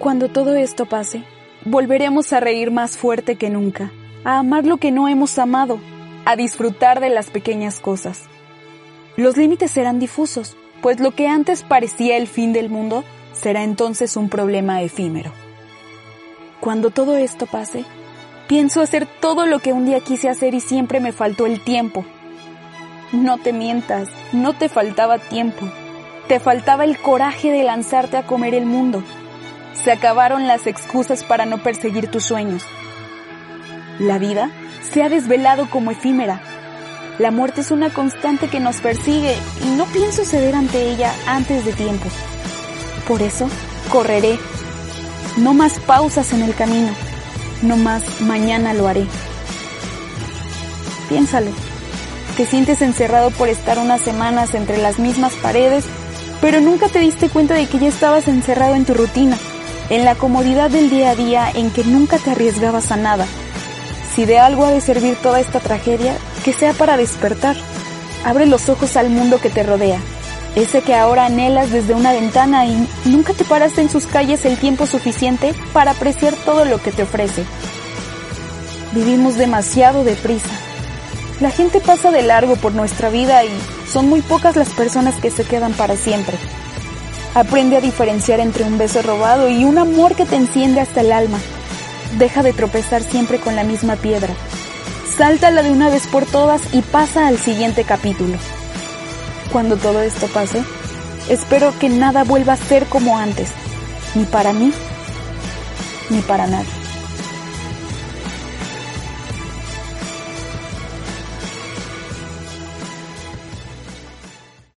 Cuando todo esto pase, volveremos a reír más fuerte que nunca, a amar lo que no hemos amado, a disfrutar de las pequeñas cosas. Los límites serán difusos, pues lo que antes parecía el fin del mundo será entonces un problema efímero. Cuando todo esto pase, pienso hacer todo lo que un día quise hacer y siempre me faltó el tiempo. No te mientas, no te faltaba tiempo, te faltaba el coraje de lanzarte a comer el mundo. Se acabaron las excusas para no perseguir tus sueños. La vida se ha desvelado como efímera. La muerte es una constante que nos persigue y no pienso ceder ante ella antes de tiempo. Por eso, correré. No más pausas en el camino. No más mañana lo haré. Piénsalo. Te sientes encerrado por estar unas semanas entre las mismas paredes, pero nunca te diste cuenta de que ya estabas encerrado en tu rutina en la comodidad del día a día en que nunca te arriesgabas a nada. Si de algo ha de servir toda esta tragedia, que sea para despertar. Abre los ojos al mundo que te rodea, ese que ahora anhelas desde una ventana y nunca te paraste en sus calles el tiempo suficiente para apreciar todo lo que te ofrece. Vivimos demasiado deprisa. La gente pasa de largo por nuestra vida y son muy pocas las personas que se quedan para siempre. Aprende a diferenciar entre un beso robado y un amor que te enciende hasta el alma. Deja de tropezar siempre con la misma piedra. Sáltala de una vez por todas y pasa al siguiente capítulo. Cuando todo esto pase, espero que nada vuelva a ser como antes, ni para mí, ni para nadie.